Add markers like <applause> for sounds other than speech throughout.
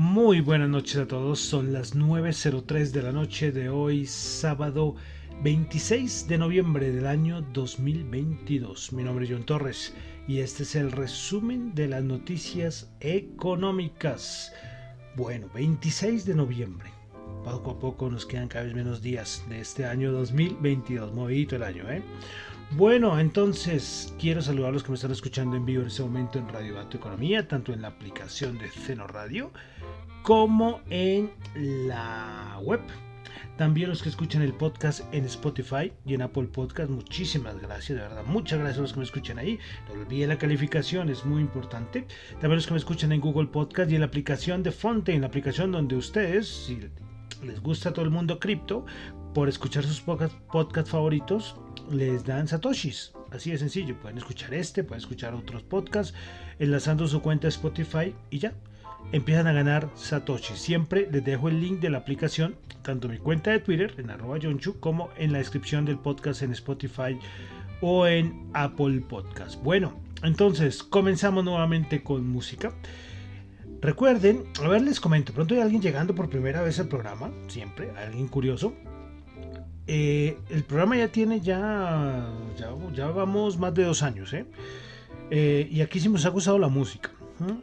Muy buenas noches a todos, son las 9.03 de la noche de hoy, sábado 26 de noviembre del año 2022. Mi nombre es John Torres y este es el resumen de las noticias económicas. Bueno, 26 de noviembre. Poco a poco nos quedan cada vez menos días de este año 2022. Movidito el año, ¿eh? Bueno, entonces quiero saludar a los que me están escuchando en vivo en este momento en Radio Dato Economía, tanto en la aplicación de Ceno Radio como en la web. También los que escuchan el podcast en Spotify y en Apple Podcast, muchísimas gracias, de verdad, muchas gracias a los que me escuchan ahí. No olviden la calificación, es muy importante. También los que me escuchan en Google Podcast y en la aplicación de Fonte, en la aplicación donde ustedes, si les gusta todo el mundo cripto, por escuchar sus podcast favoritos, les dan satoshis. Así de sencillo, pueden escuchar este, pueden escuchar otros podcasts, enlazando su cuenta Spotify y ya, empiezan a ganar Satoshi. Siempre les dejo el link de la aplicación, tanto en mi cuenta de Twitter, en arroba como en la descripción del podcast en Spotify o en Apple Podcast. Bueno, entonces comenzamos nuevamente con música. Recuerden, a ver, les comento, pronto hay alguien llegando por primera vez al programa, siempre, alguien curioso. Eh, el programa ya tiene ya, ya, vamos más de dos años, ¿eh? Eh, y aquí sí nos ha gustado la música.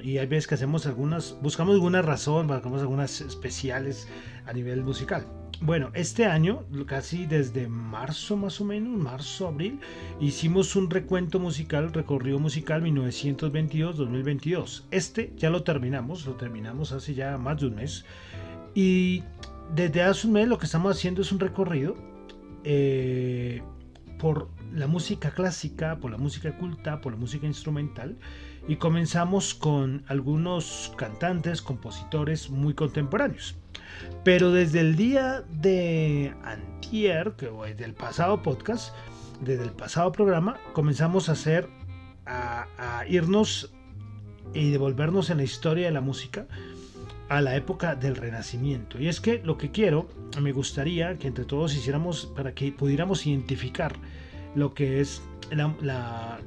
Y hay veces que hacemos algunas, buscamos alguna razón, buscamos algunas especiales a nivel musical. Bueno, este año, casi desde marzo más o menos, marzo, abril, hicimos un recuento musical, recorrido musical 1922-2022. Este ya lo terminamos, lo terminamos hace ya más de un mes. Y desde hace un mes lo que estamos haciendo es un recorrido eh, por la música clásica, por la música culta, por la música instrumental y comenzamos con algunos cantantes, compositores muy contemporáneos. Pero desde el día de antier, que es del pasado podcast, desde el pasado programa, comenzamos a hacer, a, a irnos y devolvernos en la historia de la música a la época del Renacimiento. Y es que lo que quiero, me gustaría que entre todos hiciéramos para que pudiéramos identificar lo que es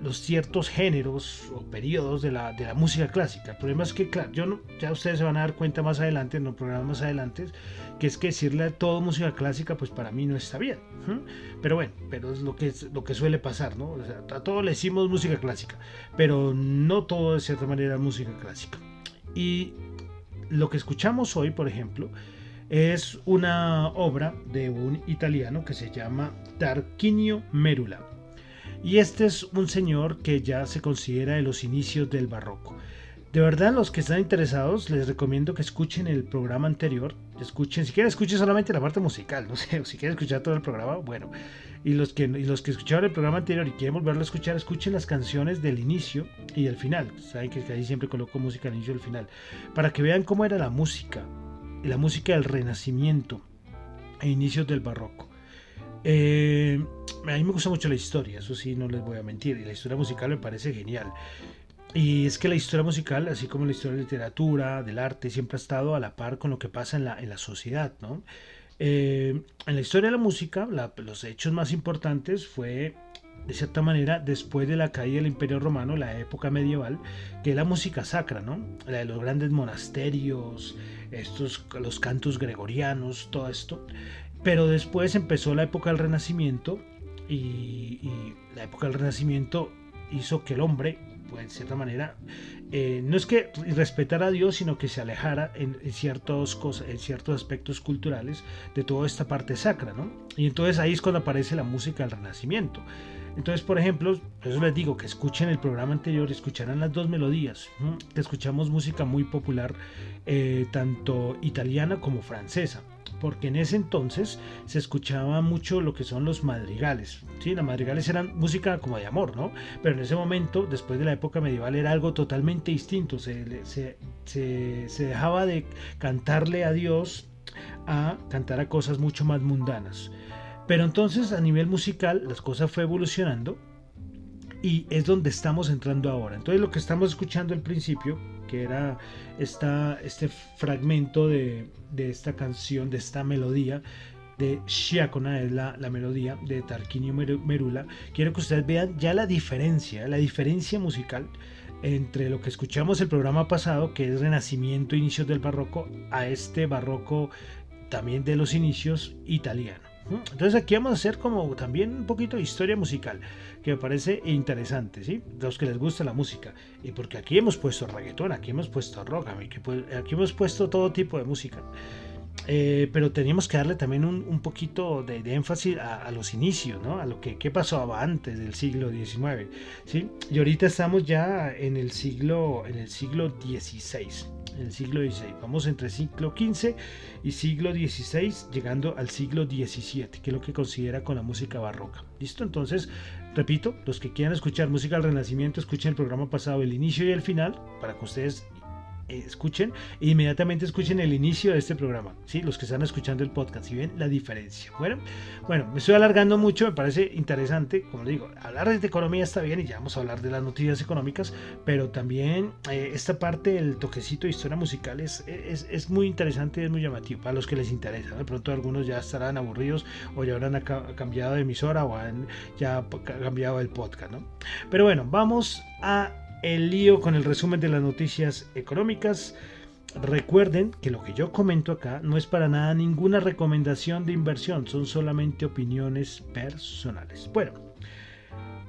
los ciertos géneros o periodos de la, de la, música clásica. El problema es que, claro, yo ya ustedes se van a dar cuenta más adelante, en los programas más adelante, que es que decirle todo música clásica, pues para mí no está bien. Pero bueno, pero es lo que, es, lo que suele pasar, ¿no? A todos le decimos música clásica, pero no todo de cierta manera música clásica. Y lo que escuchamos hoy, por ejemplo, es una obra de un italiano que se llama Tarquinio Merula. Y este es un señor que ya se considera en los inicios del barroco. De verdad, los que están interesados, les recomiendo que escuchen el programa anterior. Escuchen, si quieren, escuchen solamente la parte musical. No <laughs> sé, si quieren escuchar todo el programa, bueno. Y los que, y los que escucharon el programa anterior y quieren volverlo a escuchar, escuchen las canciones del inicio y del final. Saben que ahí siempre coloco música al inicio y al final. Para que vean cómo era la música. La música del Renacimiento e inicios del Barroco. Eh, a mí me gusta mucho la historia, eso sí, no les voy a mentir. Y la historia musical me parece genial. Y es que la historia musical, así como la historia de la literatura, del arte, siempre ha estado a la par con lo que pasa en la, en la sociedad. ¿no? Eh, en la historia de la música, los hechos más importantes fue, de cierta manera, después de la caída del Imperio Romano, la época medieval, que es la música sacra, ¿no? la de los grandes monasterios, estos, los cantos gregorianos, todo esto. Pero después empezó la época del Renacimiento y, la época del Renacimiento hizo que el hombre, pues, de cierta manera, eh, no es que respetara a Dios, sino que se alejara en, ciertos cosas, en ciertos aspectos culturales de toda esta parte sacra, ¿no? Y entonces ahí es cuando aparece la música del Renacimiento. Entonces, por ejemplo, eso les digo que escuchen el programa anterior, escucharán las dos melodías. Que escuchamos música muy popular, eh, tanto italiana como francesa porque en ese entonces se escuchaba mucho lo que son los madrigales. Sí, los madrigales eran música como de amor, ¿no? Pero en ese momento, después de la época medieval, era algo totalmente distinto. Se, se, se, dejaba de cantarle a Dios a cantar a cosas mucho más mundanas. Pero entonces a nivel musical las cosas fue evolucionando y es donde estamos entrando ahora. Entonces lo que estamos escuchando al principio que era esta, este fragmento de, esta canción, de esta melodía de Shiakona, es la, la, melodía de Tarquinio Merula. Quiero que ustedes vean ya la diferencia, la diferencia musical entre lo que escuchamos el programa pasado, que es Renacimiento, inicios del barroco, a este barroco también de los inicios italiano. Entonces aquí vamos a hacer como también un poquito de historia musical, que me parece interesante, ¿sí? Los que les gusta la música. Y porque aquí hemos puesto reggaetón, aquí hemos puesto rock, aquí hemos puesto todo tipo de música. Eh, pero teníamos que darle también un, poquito de, énfasis a, los inicios, ¿no? A lo que qué pasaba antes del siglo XIX, ¿sí? Y ahorita estamos ya en el siglo, en el siglo XVI el siglo XVI. Vamos entre siglo XV y siglo XVI, llegando al siglo XVII, que es lo que considera con la música barroca. ¿Listo? Entonces, repito, los que quieran escuchar música del Renacimiento, escuchen el programa pasado, el inicio y el final, para que ustedes escuchen e inmediatamente escuchen el inicio de este programa, ¿sí? los que están escuchando el podcast y ven la diferencia. Bueno, bueno, me estoy alargando mucho, me parece interesante, como digo, hablar de economía está bien y ya vamos a hablar de las noticias económicas, pero también eh, esta parte del toquecito de historia musical es, es, muy interesante es muy llamativo para los que les interesa. De pronto algunos ya estarán aburridos o ya habrán cambiado de emisora o han ya cambiado el podcast, ¿no? Pero bueno, vamos a el lío con el resumen de las noticias económicas. Recuerden que lo que yo comento acá no es para nada ninguna recomendación de inversión, son solamente opiniones personales. Bueno,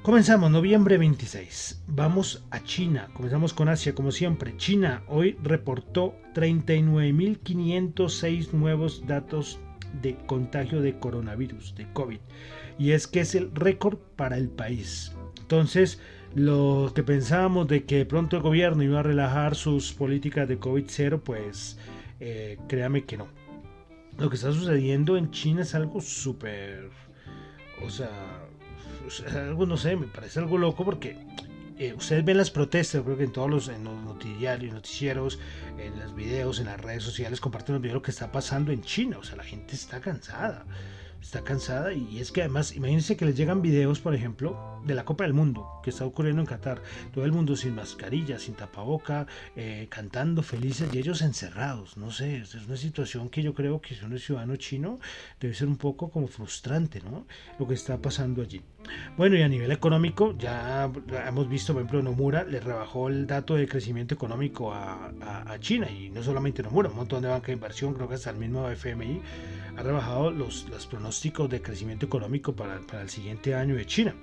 comenzamos noviembre 26. Vamos a China, comenzamos con Asia como siempre. China hoy reportó 39.506 nuevos datos de contagio de coronavirus, de COVID. Y es que es el récord para el país. Entonces, lo que pensábamos de que pronto el gobierno iba a relajar sus políticas de COVID-0, pues eh, créame que no. Lo que está sucediendo en China es algo súper... O sea, algo no sé, me parece algo loco porque eh, ustedes ven las protestas, creo que en todos los, noticiarios, noticieros, en los videos, en las redes sociales comparten los videos de lo que está pasando en China. O sea, la gente está cansada está cansada y es que además, imagínense que les llegan videos, por ejemplo, de la Copa del Mundo que está ocurriendo en Qatar. Todo el mundo sin mascarilla, sin tapaboca, eh, cantando felices y ellos encerrados. No sé, es una situación que yo creo que si uno es ciudadano chino debe ser un poco como frustrante, ¿no? Lo que está pasando allí. Bueno, y a nivel económico, ya hemos visto, por ejemplo, Nomura le rebajó el dato de crecimiento económico a, China, y no solamente Nomura, un montón de banca de inversión, creo que hasta el mismo FMI ha rebajado los, los pronósticos de crecimiento económico para, para el siguiente año de China.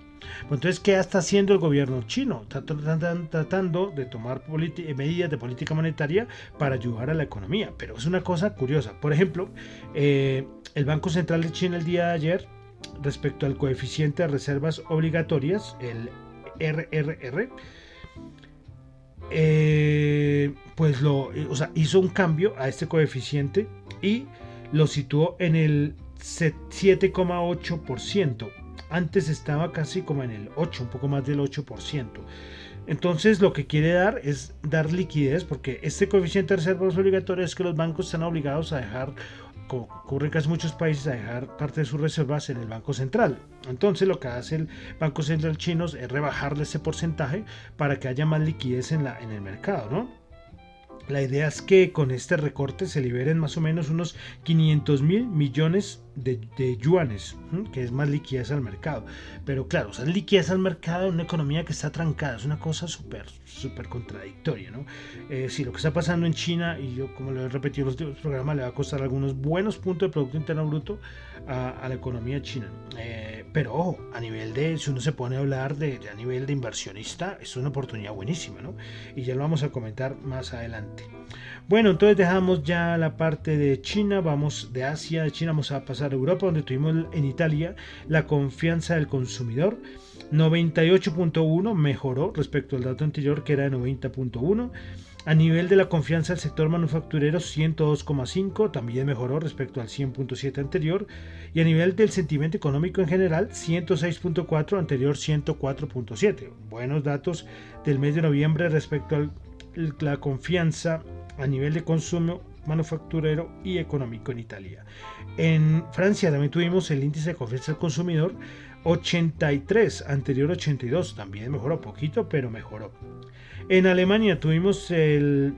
Entonces, ¿qué está haciendo el gobierno chino? Está tratando de tomar medidas de política monetaria para ayudar a la economía, pero es una cosa curiosa. Por ejemplo, eh, el Banco Central de China el día de ayer respecto al coeficiente de reservas obligatorias, el RRR, eh, pues lo, o sea, hizo un cambio a este coeficiente y lo situó en el 7,8%. Antes estaba casi como en el 8, un poco más del 8%. Entonces lo que quiere dar es dar liquidez porque este coeficiente de reservas obligatorias es que los bancos están obligados a dejar ocurre en casi muchos países, a dejar parte de sus reservas en el Banco Central. Entonces lo que hace el Banco Central chino es rebajarle ese porcentaje para que haya más liquidez en, la, en el mercado, ¿no? La idea es que con este recorte se liberen más o menos unos 500 mil millones de, yuanes, que es más liquidez al mercado. Pero claro, o sea, liquidez al mercado en una economía que está trancada, es una cosa súper, súper contradictoria, ¿no? Eh, si lo que está pasando en China, y yo como lo he repetido en los programas, le va a costar algunos buenos puntos de Producto Interno Bruto a, la economía china. Eh, pero ojo, a nivel de, si uno se pone a hablar de, a nivel de inversionista, es una oportunidad buenísima, ¿no? Y ya lo vamos a comentar más adelante. Bueno, entonces dejamos ya la parte de China, vamos de Asia, de China vamos a pasar a Europa, donde tuvimos en Italia la confianza del consumidor. 98.1 mejoró respecto al dato anterior que era de 90.1. A nivel de la confianza del sector manufacturero 102,5 también mejoró respecto al 100.7 anterior. Y a nivel del sentimiento económico en general 106.4 anterior 104.7. Buenos datos del mes de noviembre respecto a la confianza a nivel de consumo manufacturero y económico en Italia. En Francia también tuvimos el índice de confianza del consumidor 83, anterior 82, también mejoró poquito, pero mejoró. En Alemania tuvimos el,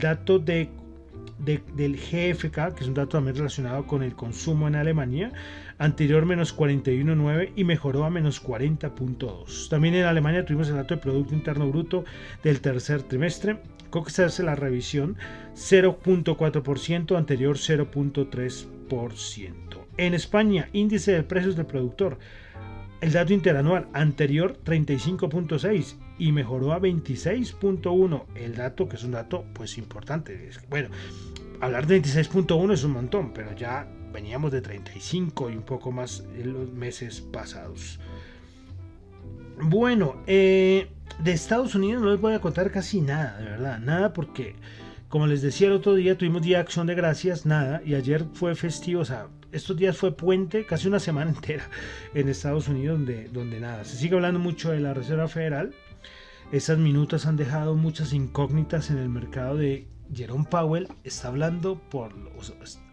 dato de, del GFK, que es un dato también relacionado con el consumo en Alemania, anterior menos 41.9 y mejoró a menos 40.2. También en Alemania tuvimos el dato de Producto Interno Bruto del tercer trimestre, que se hace la revisión 0.4%, anterior 0.3%. En España, índice de precios del productor, el dato interanual anterior 35.6 y mejoró a 26.1, el dato que es un dato pues importante. Bueno, hablar de 26.1 es un montón, pero ya veníamos de 35 y un poco más en los meses pasados. Bueno, eh, de Estados Unidos no les voy a contar casi nada, de verdad, nada porque, como les decía el otro día, tuvimos día de acción de gracias, nada, y ayer fue festivo, o sea, estos días fue puente, casi una semana <laughs> entera en Estados Unidos donde, donde nada. Se sigue hablando mucho de la Reserva Federal, esas minutas han dejado muchas incógnitas en el mercado de Jerome Powell, está hablando por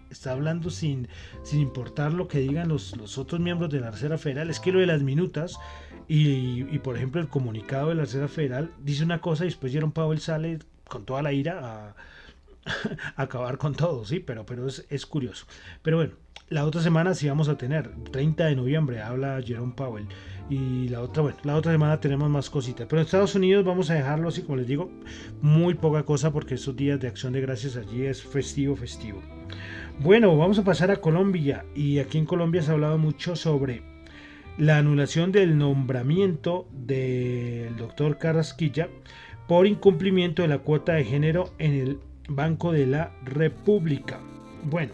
está hablando sin, sin importar lo que digan los, los otros miembros de la Reserva Federal, es que lo de las minutas y, por ejemplo, el comunicado de la Reserva Federal dice una cosa y después Jerome Powell sale con toda la ira a, <laughs> acabar con todo, sí, pero, pero es, es, curioso. Pero bueno, la otra semana sí vamos a tener, 30 de noviembre habla Jerome Powell. Y la otra, bueno, la otra semana tenemos más cositas. Pero en Estados Unidos vamos a dejarlo así, como les digo, muy poca cosa porque estos días de acción de gracias allí es festivo, festivo. Bueno, vamos a pasar a Colombia. Y aquí en Colombia se ha hablado mucho sobre la anulación del nombramiento del doctor Carrasquilla por incumplimiento de la cuota de género en el Banco de la República. Bueno,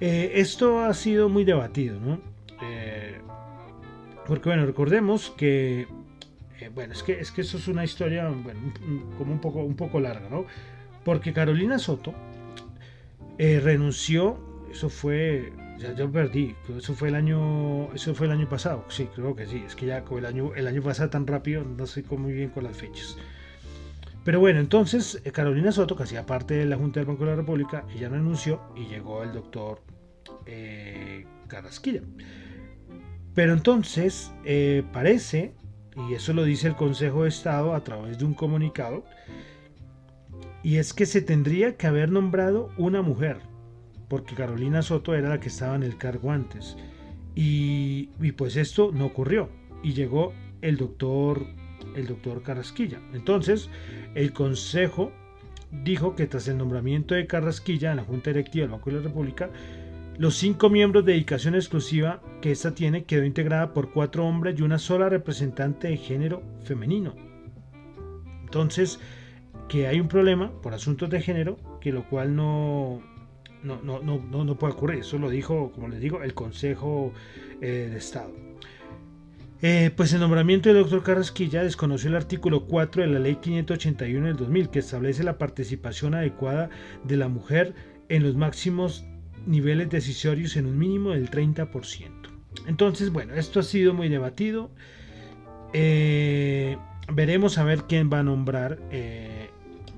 eh, esto ha sido muy debatido, ¿no? Eh, porque bueno, recordemos que, eh, bueno, es que, es que eso es una historia, como un poco, un poco larga, ¿no? Porque Carolina Soto renunció, eso fue ya yo perdí. Eso fue el año, eso fue el año pasado. Sí, creo que sí. Es que ya el año, el año pasado tan rápido, no sé muy bien con las fechas. Pero bueno, entonces eh, Carolina Soto, que hacía parte de la Junta del Banco de la República, ella renunció y llegó el doctor eh, Carrasquilla. Pero entonces eh, parece, y eso lo dice el Consejo de Estado a través de un comunicado, y es que se tendría que haber nombrado una mujer, porque Carolina Soto era la que estaba en el cargo antes. Y, y pues esto no ocurrió. Y llegó el doctor el doctor Carrasquilla. Entonces, el Consejo dijo que tras el nombramiento de Carrasquilla en la Junta Directiva del Banco de la República, los cinco miembros de dedicación exclusiva que ésta tiene quedó integrada por cuatro hombres y una sola representante de género femenino. Entonces, que hay un problema por asuntos de género, que lo cual no, no, no, no, no puede ocurrir. Eso lo dijo, como les digo, el Consejo eh, de Estado. Eh, pues el nombramiento del doctor Carrasquilla desconoció el artículo 4 de la ley 581 del 2000 que establece la participación adecuada de la mujer en los máximos niveles decisorios en un mínimo del 30%. Entonces, bueno, esto ha sido muy debatido. Eh, veremos a ver quién va a nombrar, eh,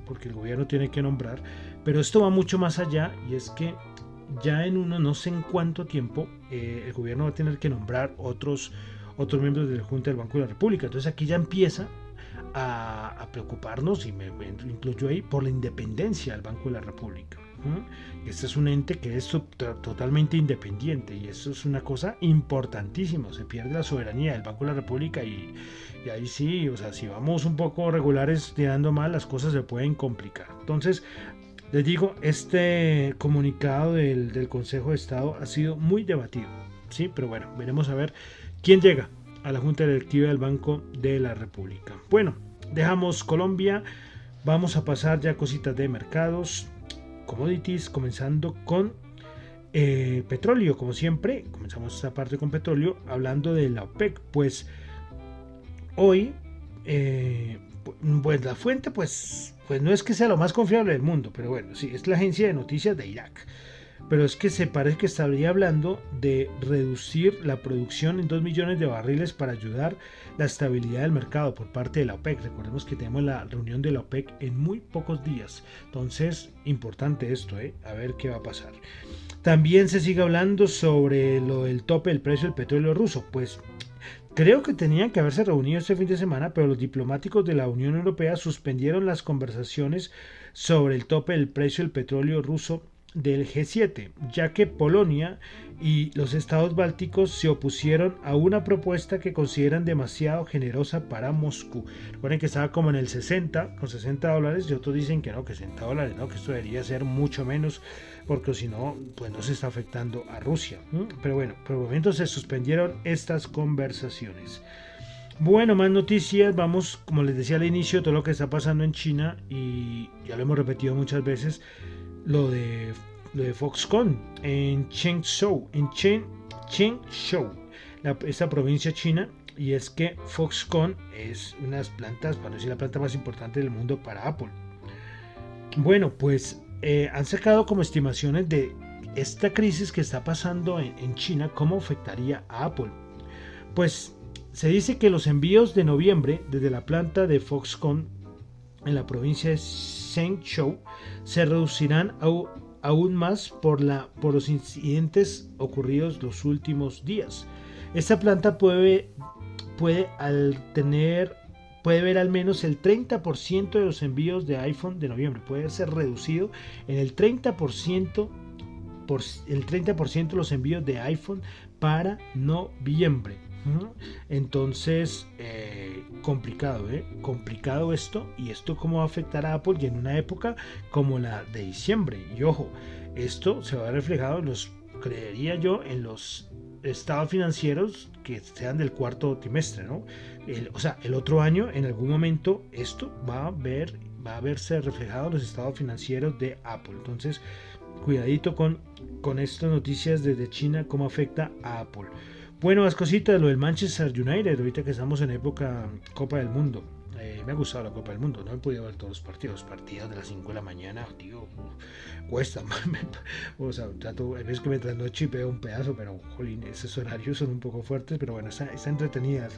porque el gobierno tiene que nombrar, pero esto va mucho más allá y es que ya en uno no sé en cuánto tiempo el gobierno va a tener que nombrar otros otros miembros de la Junta del Banco de la República. Entonces aquí ya empieza a, preocuparnos, y me, incluyo ahí, por la independencia del Banco de la República. Este es un ente que es totalmente independiente y eso es una cosa importantísima. Se pierde la soberanía del Banco de la República y, ahí sí, o sea, si vamos un poco regulares tirando mal, las cosas se pueden complicar. Entonces, les digo, este comunicado del, Consejo de Estado ha sido muy debatido. Sí, pero bueno, veremos a ver ¿Quién llega a la Junta Directiva del Banco de la República? Bueno, dejamos Colombia, vamos a pasar ya a cositas de mercados, commodities, comenzando con eh, petróleo, como siempre, comenzamos esta parte con petróleo, hablando de la OPEC, pues hoy, eh, pues la fuente, pues, pues no es que sea lo más confiable del mundo, pero bueno, sí, es la agencia de noticias de Irak pero es que se parece que estaría hablando de reducir la producción en 2 millones de barriles para ayudar la estabilidad del mercado por parte de la OPEC. Recordemos que tenemos la reunión de la OPEC en muy pocos días. Entonces, importante esto, ¿eh? a ver qué va a pasar. También se sigue hablando sobre lo del tope del precio del petróleo ruso. Pues Creo que tenían que haberse reunido este fin de semana, pero los diplomáticos de la Unión Europea suspendieron las conversaciones sobre el tope del precio del petróleo ruso del G7, ya que Polonia y los estados bálticos se opusieron a una propuesta que consideran demasiado generosa para Moscú. Recuerden que estaba como en el 60, con 60 dólares, y otros dicen que no, que 60 dólares, no, que esto debería ser mucho menos, porque si no, pues no se está afectando a Rusia. Pero bueno, por el momento se suspendieron estas conversaciones. Bueno, más noticias. Vamos, como les decía al inicio, todo lo que está pasando en China y ya lo hemos repetido muchas veces lo de, lo de Foxconn en Chengzhou, en Chen, Chengzhou, esta provincia china. Y es que Foxconn es una de las plantas, para decir la planta más importante del mundo para Apple. Bueno, pues eh, han sacado como estimaciones de esta crisis que está pasando en, en China, cómo afectaría a Apple. Pues se dice que los envíos de noviembre desde la planta de Foxconn en la provincia de Zhengzhou se reducirán aún más por, los incidentes ocurridos los últimos días. Esta planta puede, al tener, puede ver al menos el 30% de los envíos de iPhone de noviembre. Puede ser reducido en el 30%, por, el 30% de los envíos de iPhone para noviembre. Entonces, eh, complicado, ¿eh? Complicado esto. Y esto cómo va a afectar a Apple y en una época como la de diciembre. Y ojo, esto se va a ver reflejado los, creería yo, en los estados financieros que sean del cuarto trimestre, ¿no? o sea, el otro año, en algún momento, esto va a ver, va a verse reflejado en los estados financieros de Apple. Entonces, cuidadito con, con estas noticias desde China, cómo afecta a Apple. Bueno, más cositas, lo del Manchester United, ahorita que estamos en época Copa del Mundo. Eh, me ha gustado la Copa del Mundo, no he podido ver todos los partidos. Partidos de las 5 de la mañana, tío, cuesta. <laughs> o sea, trato, veces que me trasnoche veo un pedazo, pero jolín, esos horarios son un poco fuertes, pero bueno, está, entretenida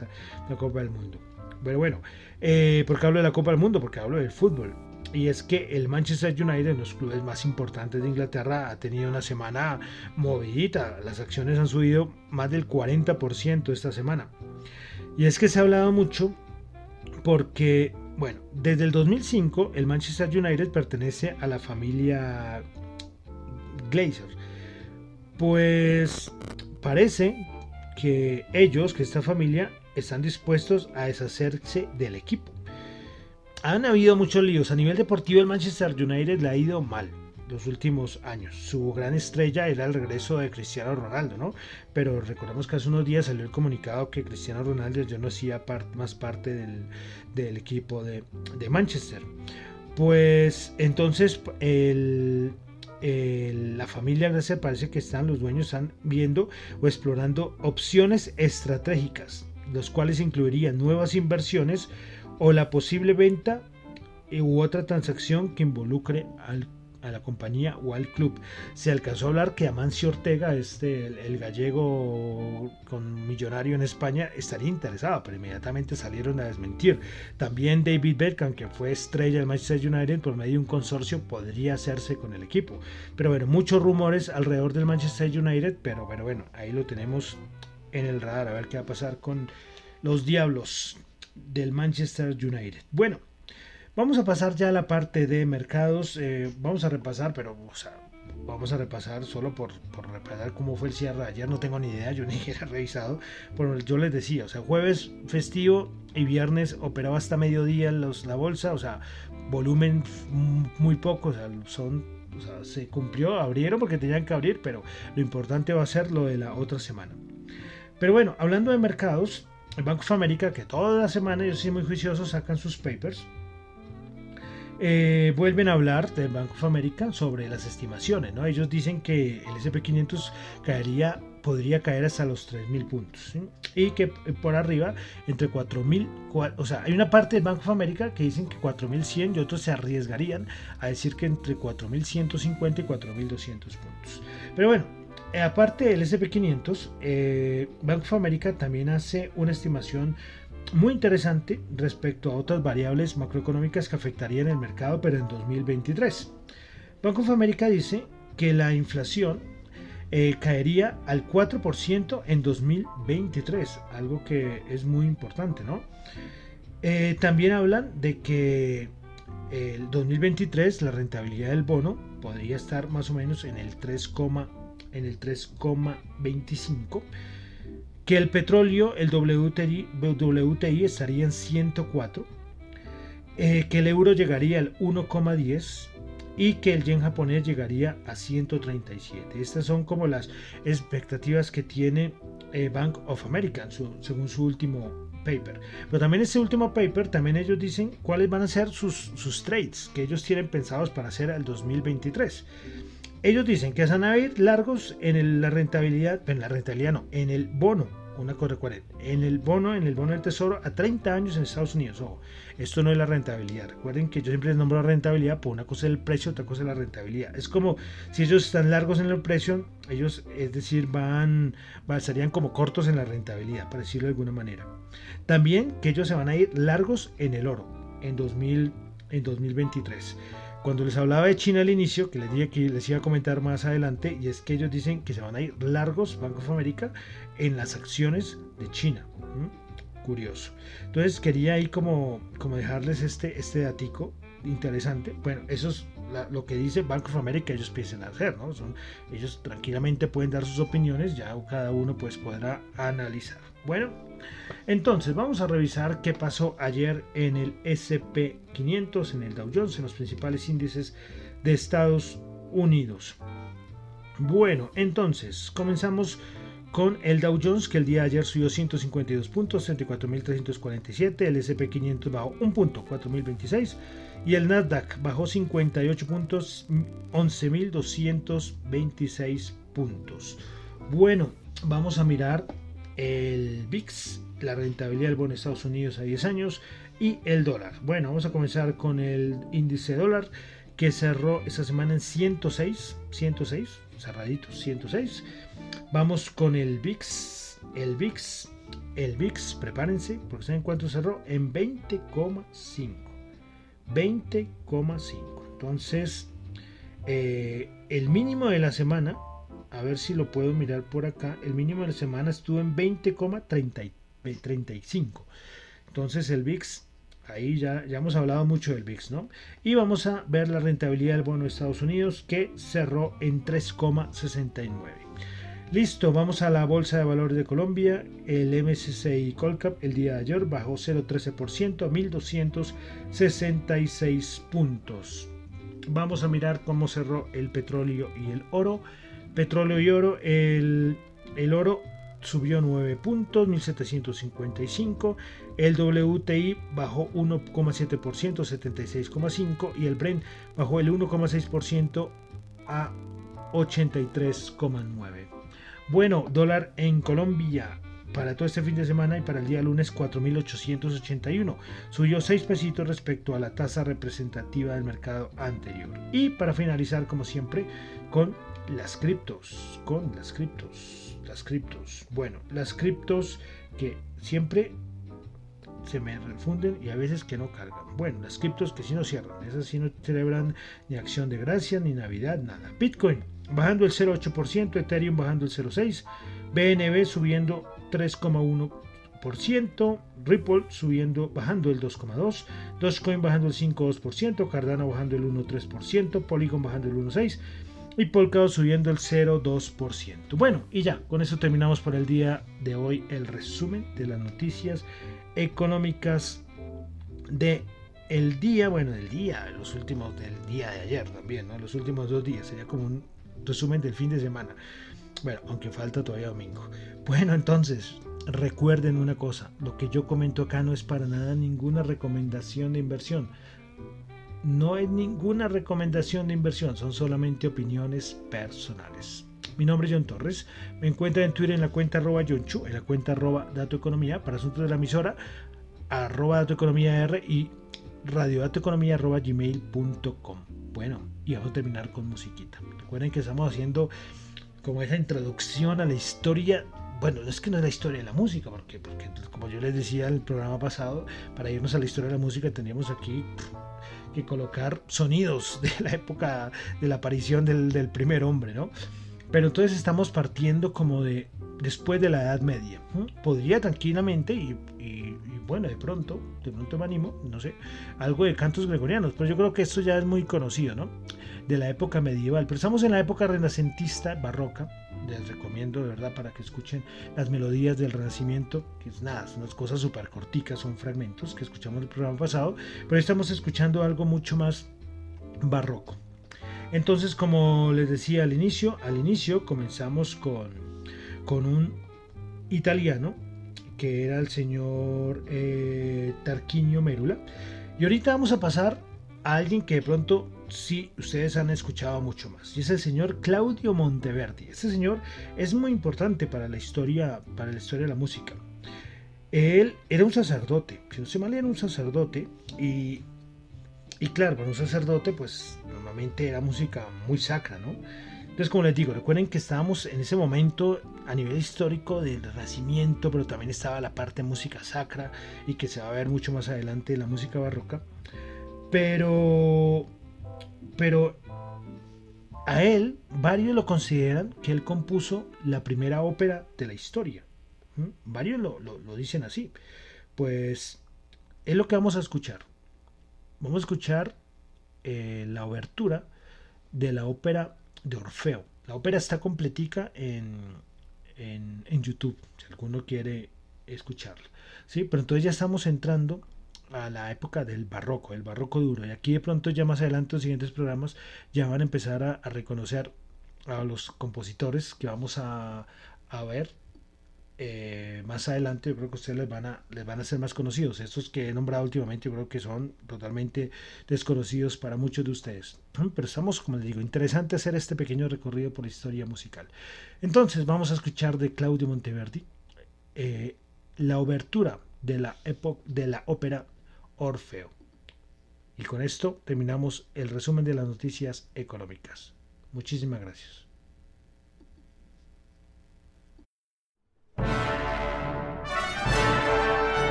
la Copa del Mundo. Pero bueno, eh, ¿por qué hablo de la Copa del Mundo? Porque hablo del fútbol. Y es que el Manchester United, en los clubes más importantes de Inglaterra, ha tenido una semana movidita. Las acciones han subido más del 40% esta semana. Y es que se ha hablado mucho porque, bueno, desde el 2005 el Manchester United pertenece a la familia Glazer. Pues parece que ellos, que esta familia, están dispuestos a deshacerse del equipo. Han habido muchos líos. A nivel deportivo, el Manchester United le ha ido mal los últimos años. Su gran estrella era el regreso de Cristiano Ronaldo, ¿no? Pero recordemos que hace unos días salió el comunicado que Cristiano Ronaldo ya no hacía más parte del, equipo de, Manchester. Pues entonces la familia Glazer parece que están, los dueños están viendo o explorando opciones estratégicas, los cuales incluirían nuevas inversiones o la posible venta u otra transacción que involucre a la compañía o al club. Se alcanzó a hablar que Amancio Ortega, este, el, gallego con millonario en España, estaría interesado, pero inmediatamente salieron a desmentir. También David Beckham, que fue estrella del Manchester United por medio de un consorcio, podría hacerse con el equipo. Pero bueno, muchos rumores alrededor del Manchester United, pero, pero bueno, ahí lo tenemos en el radar, a ver qué va a pasar con los diablos del Manchester United. Bueno, Vamos a pasar ya a la parte de mercados. Eh, vamos a repasar, pero vamos a repasar solo por, repasar cómo fue el cierre ayer. No tengo ni idea, yo ni <laughs> siquiera he revisado. Pero yo les decía, o sea, jueves festivo y viernes operaba hasta mediodía los, la bolsa, o sea, volumen muy poco, o sea, son o sea, se cumplió, abrieron porque tenían que abrir, pero lo importante va a ser lo de la otra semana. Pero bueno, hablando de mercados, el Banco of America, que toda la semana, ellos sí muy juiciosos, sacan sus papers. Eh, vuelven a hablar del Bank of America sobre las estimaciones. ¿no? Ellos dicen que el SP500 caería, podría caer hasta los 3.000 puntos. Y que por arriba, entre 4.000, o sea, hay una parte del Bank of America que dicen que 4.100 y otros se arriesgarían a decir que entre 4.150 y 4.200 puntos. Pero bueno, aparte del SP500, Bank of America también hace una estimación muy interesante respecto a otras variables macroeconómicas que afectarían el mercado, pero en 2023. Banco of America dice que la inflación eh, caería al 4% en 2023, algo que es muy importante, ¿no? Eh, también hablan de que el 2023 la rentabilidad del bono podría estar más o menos en el 3, en el 3,25 que el petróleo, el WTI, estaría en 104, eh, que el euro llegaría al 1,10 y que el yen japonés llegaría a 137. Estas son como las expectativas que tiene eh, Bank of America según su último paper. Pero también este último paper, también ellos dicen cuáles van a ser sus trades que ellos tienen pensados para hacer al 2023. Ellos dicen que van a ir largos en la rentabilidad, en la rentabilidad no, en el bono, una cosa en el bono, en el bono del tesoro a 30 años en Estados Unidos. Ojo, esto no es la rentabilidad. Recuerden que yo siempre les nombro la rentabilidad, por una cosa es el precio, otra cosa es la rentabilidad. Es como si ellos están largos en el precio, ellos, es decir, van, estarían como cortos en la rentabilidad, para decirlo de alguna manera. También que ellos se van a ir largos en el oro en, 2000, en 2023 cuando les hablaba de China al inicio, que les dije que les iba a comentar más adelante, y es que ellos dicen que se van a ir largos, Banco of America, en las acciones de China. Curioso. Entonces quería ahí como, como dejarles este, este datico interesante. Bueno, eso es lo que dice Banco of America, ellos piensan hacer, ¿no? Ellos tranquilamente pueden dar sus opiniones, ya cada uno pues podrá analizar. Bueno, entonces vamos a revisar qué pasó ayer en el SP500, en el Dow Jones, en los principales índices de Estados Unidos. Bueno, entonces comenzamos con el Dow Jones que el día de ayer subió 152 puntos, 34.347, el SP500 bajó un punto, 4.026 y el Nasdaq bajó 58 puntos, 11.226 puntos. Bueno, vamos a mirar el VIX, la rentabilidad del bono de Estados Unidos a 10 años, y el dólar. Bueno, vamos a comenzar con el índice dólar que cerró esta semana en 106, 106, cerradito, 106. Vamos con el VIX, el VIX, el VIX, prepárense, porque saben cuánto cerró en 20,5. 20,5. Entonces, eh, el mínimo de la semana, a ver si lo puedo mirar por acá, el mínimo de la semana estuvo en 20,35. Entonces el VIX, ahí ya, ya hemos hablado mucho del VIX, ¿no? Y vamos a ver la rentabilidad del bono de Estados Unidos que cerró en 3,69. Listo, vamos a la Bolsa de Valores de Colombia. El MSCI Colcap el día de ayer bajó 0,13% a 1.266 puntos. Vamos a mirar cómo cerró el petróleo y el oro. Petróleo y oro, el, el oro subió 9 puntos, 1755. El WTI bajó 1,7%, 76,5. Y el Brent bajó el 1,6% a 83,9. Bueno, dólar en Colombia para todo este fin de semana y para el día lunes 4.881. Subió 6 pesitos respecto a la tasa representativa del mercado anterior. Y para finalizar, como siempre, con las criptos. Con las criptos las criptos. Bueno, las criptos que siempre se me refunden y a veces que no cargan. Bueno, las criptos que si no cierran, esas sí no celebran ni acción de gracia, ni Navidad, nada. Bitcoin bajando el 0,8%, Ethereum bajando el 0,6%, BNB subiendo 3,1%, Ripple subiendo, bajando el 2,2%, Dogecoin bajando el 5,2%, Cardano bajando el 1,3%, Polygon bajando el 1,6%, y Polkadot subiendo el 0,2%. Bueno, y ya, con eso terminamos por el día de hoy el resumen de las noticias económicas de el día, bueno, del día, los últimos del día de ayer también, ¿no? Los últimos dos días, sería como un resumen del fin de semana. Bueno, aunque falta todavía domingo. Bueno, entonces, recuerden una cosa, lo que yo comento acá no es para nada ninguna recomendación de inversión no es ninguna recomendación de inversión, son solamente opiniones personales. Mi nombre es John Torres, me encuentro en Twitter en la cuenta arroba Chu, en la cuenta arroba Dato Economía, para asuntos de la emisora, arroba Dato Economía R y radiodatoeconomía arroba gmail.com. Bueno, y vamos a terminar con musiquita. Recuerden que estamos haciendo como esa introducción a la historia bueno, es que no es la historia de la música, porque, porque como yo les decía en el programa pasado, para irnos a la historia de la música teníamos aquí que colocar sonidos de la época de la aparición del, primer hombre, ¿no? Pero entonces estamos partiendo como de después de la Edad Media. Podría tranquilamente, y, bueno, de pronto, de pronto me animo, no sé, algo de cantos gregorianos, pero yo creo que esto ya es muy conocido, ¿no? De la época medieval. Pero estamos en la época renacentista, barroca, les recomiendo de verdad para que escuchen las melodías del Renacimiento, que es nada, son unas cosas súper corticas, son fragmentos que escuchamos el programa pasado, pero estamos escuchando algo mucho más barroco. Entonces, como les decía al inicio, al inicio comenzamos con, con un italiano que era el señor eh, Tarquinio Mérula. Y ahorita vamos a pasar a alguien que de pronto sí ustedes han escuchado mucho más. Y es el señor Claudio Monteverdi. Este señor es muy importante para la historia, para la historia de la música. Él era un sacerdote, si no se mal era un sacerdote y, y claro, para un sacerdote pues normalmente era música muy sacra, ¿no? Entonces, como les digo, recuerden que estábamos en ese momento a nivel histórico del Renacimiento, pero también estaba la parte de música sacra y que se va a ver mucho más adelante la música barroca. Pero pero a él, varios lo consideran que él compuso la primera ópera de la historia. Varios lo, dicen así. Pues es lo que vamos a escuchar. Vamos a escuchar eh, la obertura de la ópera de Orfeo. La ópera está completica en, en, YouTube, si alguno quiere escucharla. ¿sí? Pero entonces ya estamos entrando a la época del barroco, el barroco duro. Y aquí de pronto ya más adelante los siguientes programas ya van a empezar a, reconocer a los compositores que vamos a, ver eh, más adelante. Yo creo que ustedes les van, a, les van a ser más conocidos. Estos que he nombrado últimamente yo creo que son totalmente desconocidos para muchos de ustedes. <clears throat> Pero estamos, como les digo, interesante hacer este pequeño recorrido por la historia musical. Entonces vamos a escuchar de Claudio Monteverdi eh, la obertura de la, de la ópera Orfeo. Y con esto terminamos el resumen de las noticias económicas. Muchísimas gracias.